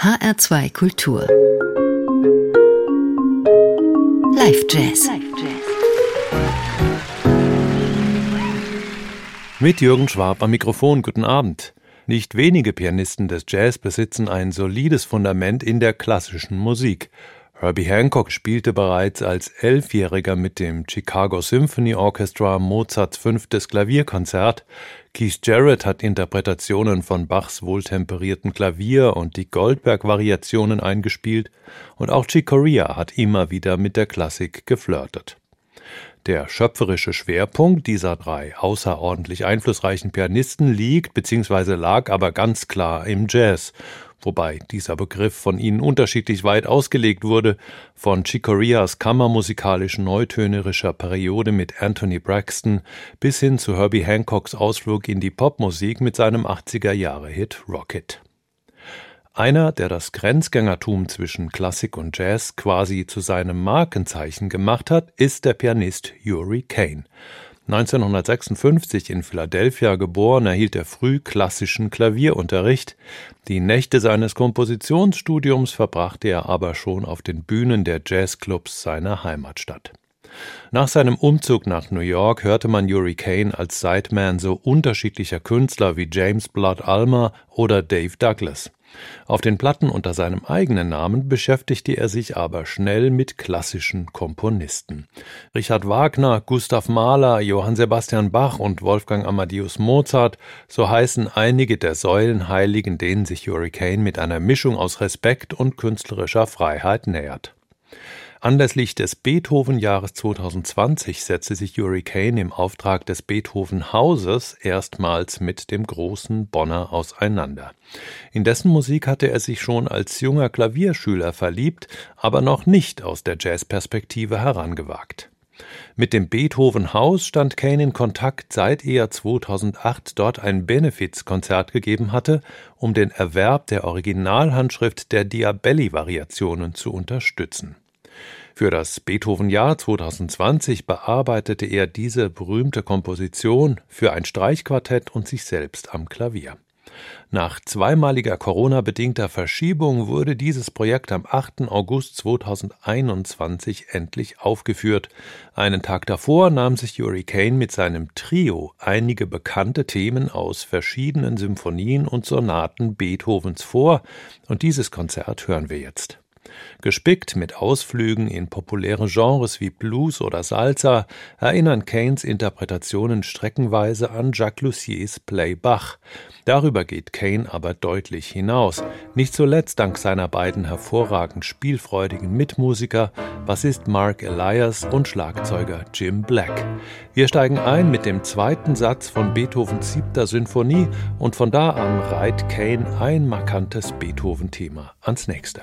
HR2 Kultur. Live Jazz. Mit Jürgen Schwab am Mikrofon. Guten Abend. Nicht wenige Pianisten des Jazz besitzen ein solides Fundament in der klassischen Musik. Herbie Hancock spielte bereits als Elfjähriger mit dem Chicago Symphony Orchestra Mozarts fünftes Klavierkonzert. Keith Jarrett hat Interpretationen von Bachs wohltemperierten Klavier und die Goldberg-Variationen eingespielt und auch Chick Corea hat immer wieder mit der Klassik geflirtet. Der schöpferische Schwerpunkt dieser drei außerordentlich einflussreichen Pianisten liegt bzw. lag aber ganz klar im Jazz wobei dieser Begriff von ihnen unterschiedlich weit ausgelegt wurde, von Chicoreas kammermusikalisch-neutönerischer Periode mit Anthony Braxton bis hin zu Herbie Hancocks Ausflug in die Popmusik mit seinem 80er-Jahre-Hit Rocket. Einer, der das Grenzgängertum zwischen Klassik und Jazz quasi zu seinem Markenzeichen gemacht hat, ist der Pianist Yuri Kane. 1956 in Philadelphia geboren, erhielt er früh klassischen Klavierunterricht. Die Nächte seines Kompositionsstudiums verbrachte er aber schon auf den Bühnen der Jazzclubs seiner Heimatstadt. Nach seinem Umzug nach New York hörte man Yuri Kane als Sideman so unterschiedlicher Künstler wie James Blood Almer oder Dave Douglas. Auf den Platten unter seinem eigenen Namen beschäftigte er sich aber schnell mit klassischen Komponisten. Richard Wagner, Gustav Mahler, Johann Sebastian Bach und Wolfgang Amadeus Mozart, so heißen einige der Säulenheiligen, denen sich Hurricane mit einer Mischung aus Respekt und künstlerischer Freiheit nähert. Anlässlich des Beethoven-Jahres 2020 setzte sich Yuri Kane im Auftrag des Beethoven-Hauses erstmals mit dem großen Bonner auseinander. In dessen Musik hatte er sich schon als junger Klavierschüler verliebt, aber noch nicht aus der Jazzperspektive herangewagt. Mit dem Beethoven-Haus stand Kane in Kontakt, seit er 2008 dort ein Benefizkonzert gegeben hatte, um den Erwerb der Originalhandschrift der Diabelli-Variationen zu unterstützen. Für das Beethoven-Jahr 2020 bearbeitete er diese berühmte Komposition für ein Streichquartett und sich selbst am Klavier. Nach zweimaliger Corona-bedingter Verschiebung wurde dieses Projekt am 8. August 2021 endlich aufgeführt. Einen Tag davor nahm sich Yuri Kane mit seinem Trio einige bekannte Themen aus verschiedenen Symphonien und Sonaten Beethovens vor, und dieses Konzert hören wir jetzt. Gespickt mit Ausflügen in populäre Genres wie Blues oder Salsa erinnern Kanes Interpretationen streckenweise an Jacques Lussiers Play Bach. Darüber geht Kane aber deutlich hinaus, nicht zuletzt dank seiner beiden hervorragend spielfreudigen Mitmusiker, Bassist Mark Elias und Schlagzeuger Jim Black. Wir steigen ein mit dem zweiten Satz von Beethovens siebter Sinfonie und von da an reiht Kane ein markantes Beethoven-Thema ans nächste.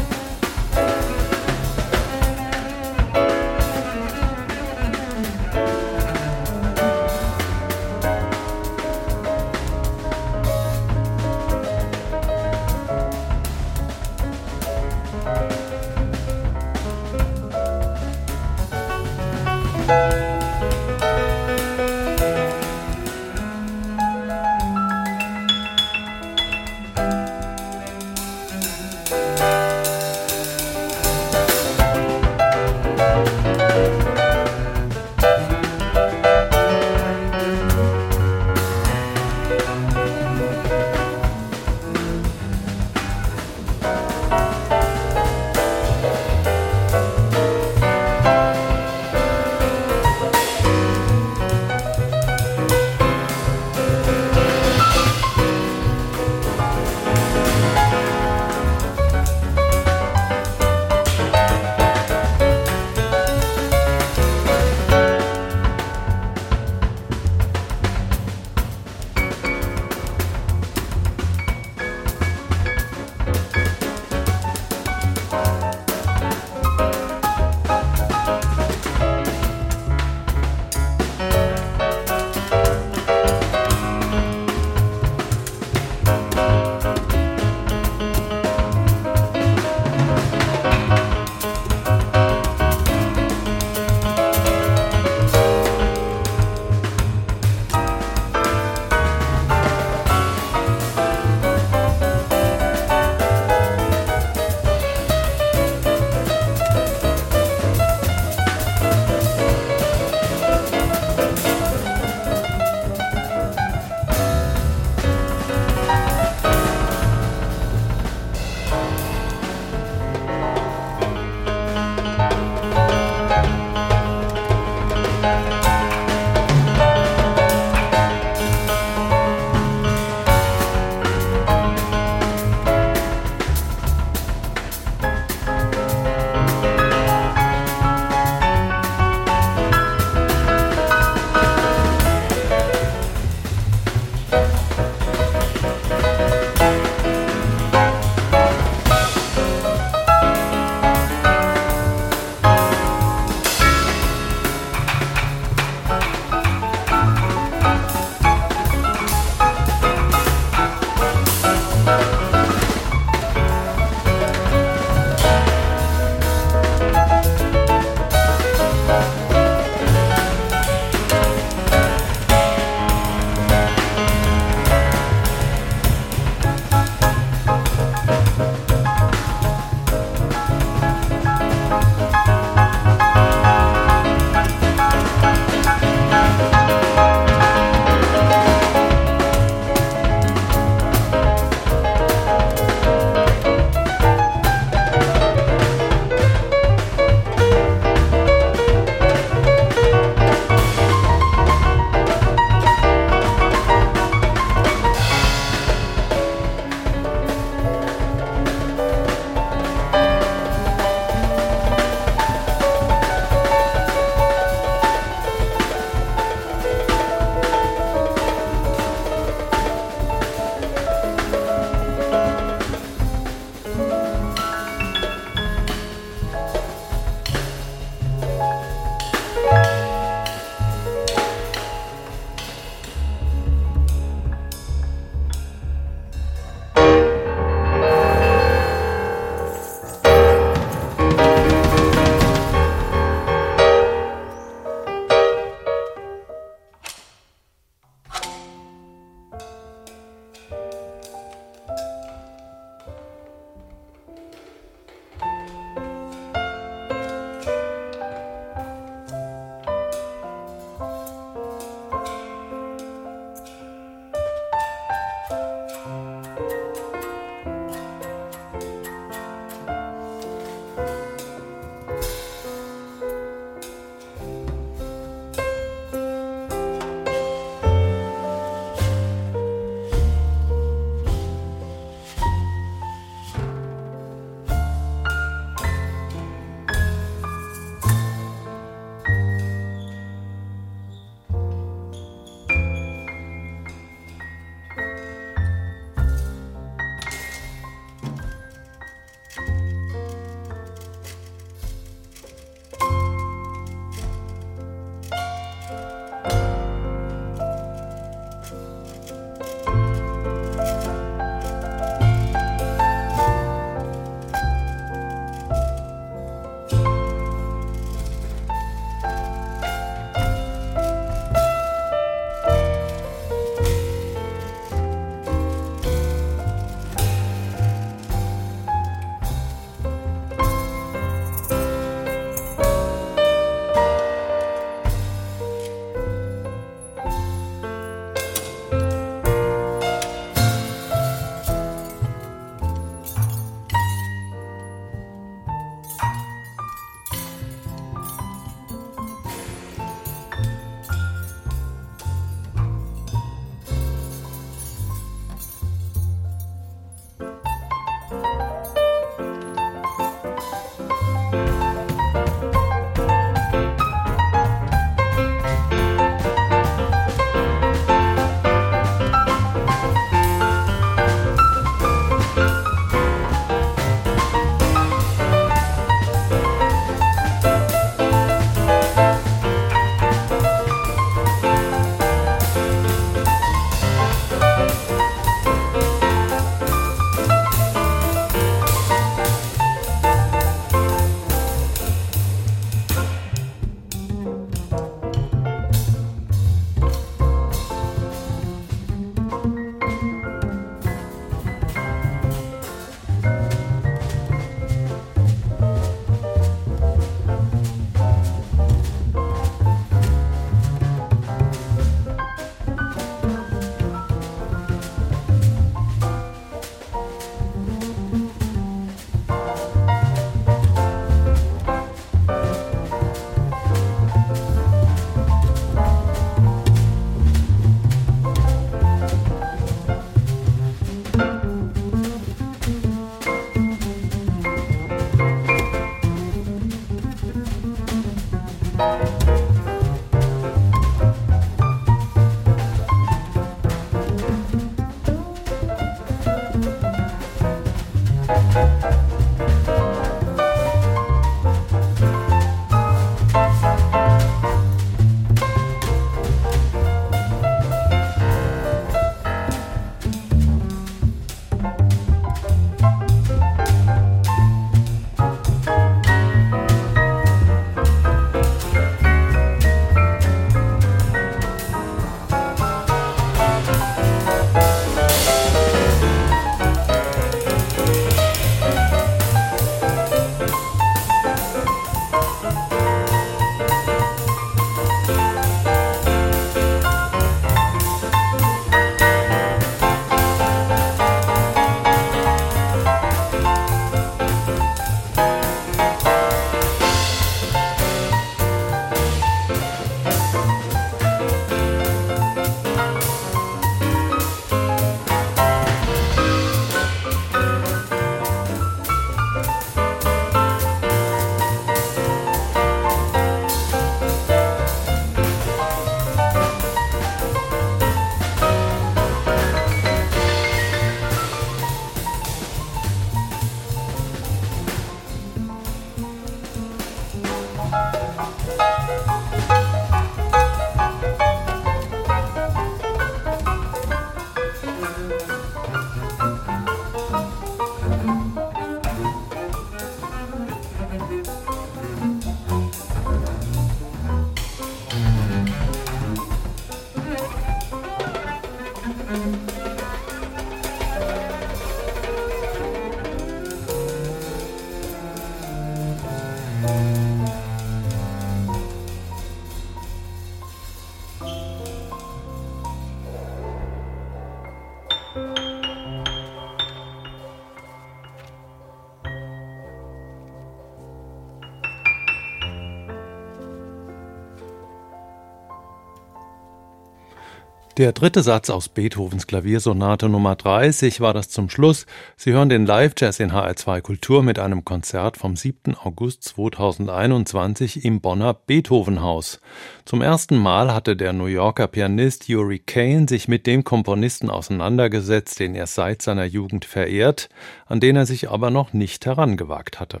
Der dritte Satz aus Beethovens Klaviersonate Nummer 30 war das zum Schluss. Sie hören den Live-Jazz in HR2 Kultur mit einem Konzert vom 7. August 2021 im Bonner Beethovenhaus. Zum ersten Mal hatte der New Yorker Pianist Yuri Kane sich mit dem Komponisten auseinandergesetzt, den er seit seiner Jugend verehrt, an den er sich aber noch nicht herangewagt hatte.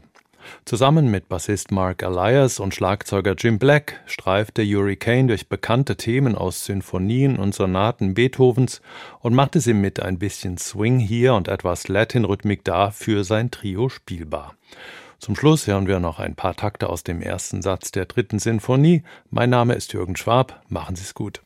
Zusammen mit Bassist Mark Elias und Schlagzeuger Jim Black streifte Hurricane durch bekannte Themen aus Sinfonien und Sonaten Beethovens und machte sie mit ein bisschen Swing hier und etwas Latin-Rhythmik da für sein Trio spielbar. Zum Schluss hören wir noch ein paar Takte aus dem ersten Satz der dritten Sinfonie. Mein Name ist Jürgen Schwab. Machen Sie es gut.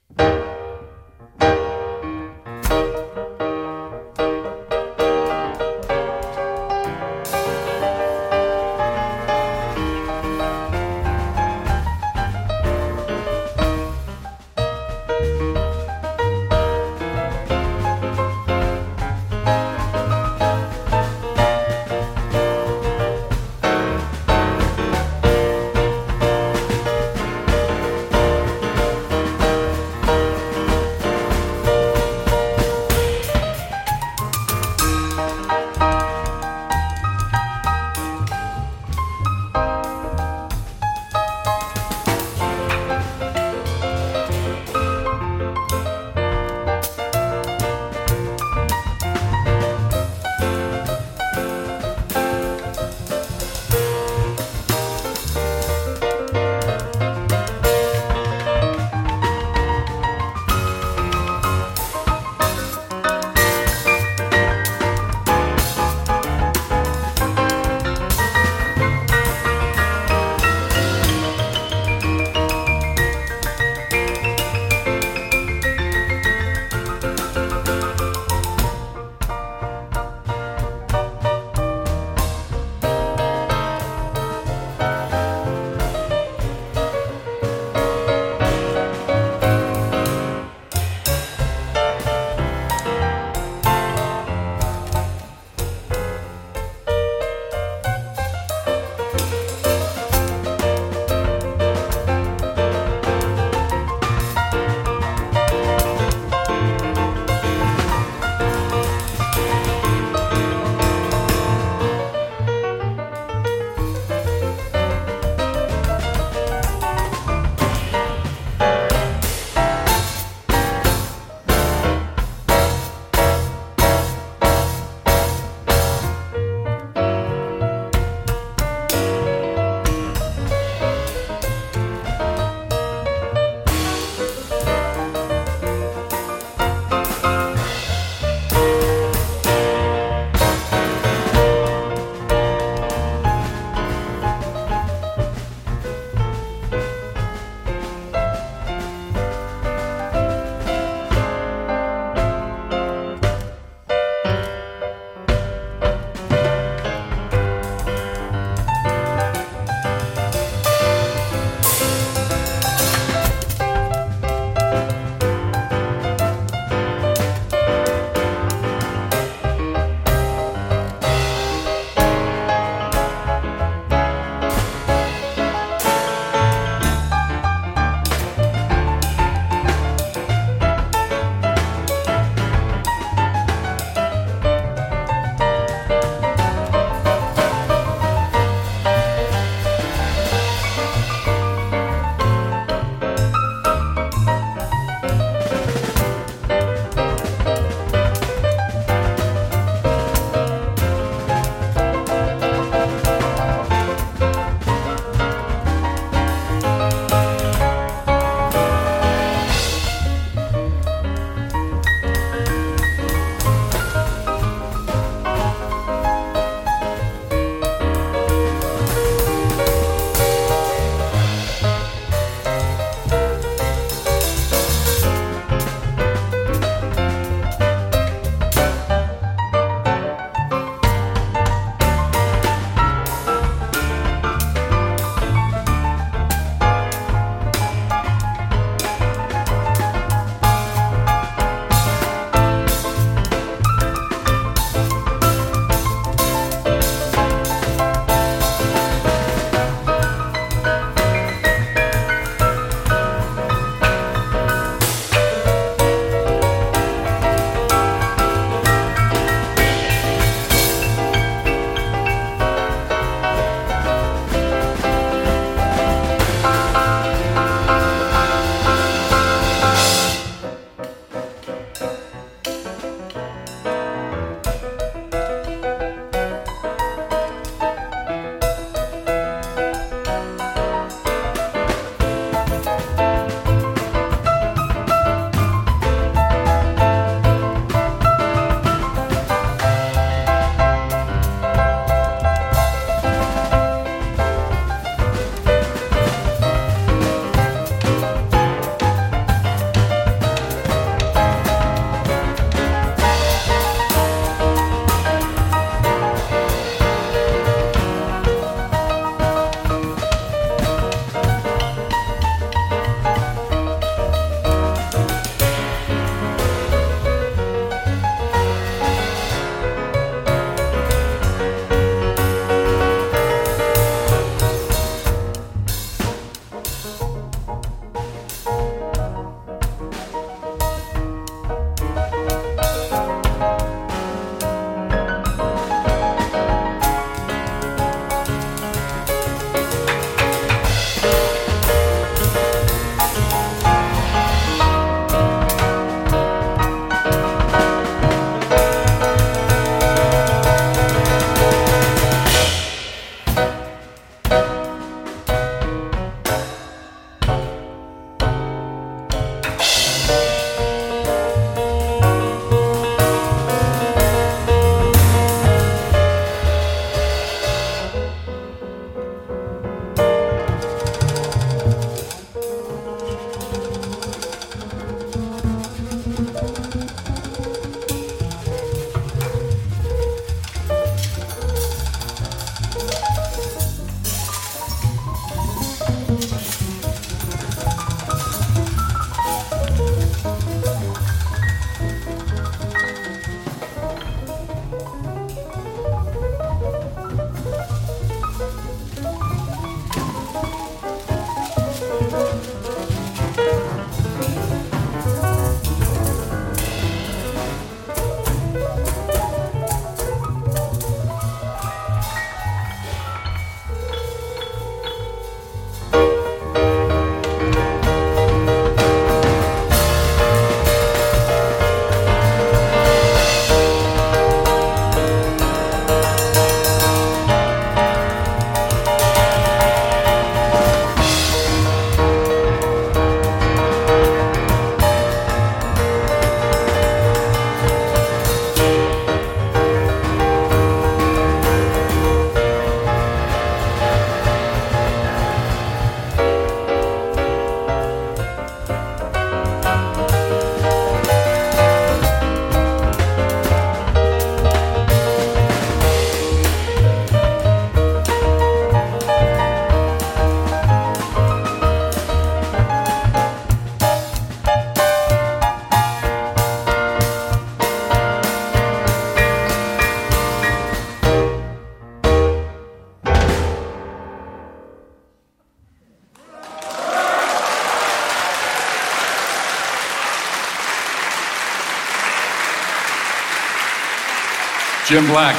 Jim Black.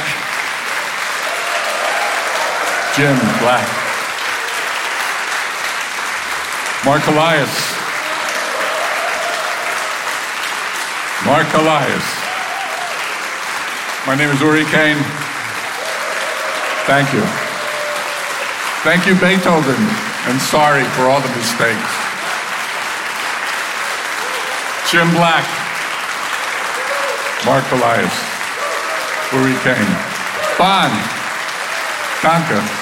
Jim Black. Mark Elias. Mark Elias. My name is Uri Kane. Thank you. Thank you, Beethoven, and sorry for all the mistakes. Jim Black, Mark Elias, Hurricane. fun, conquer.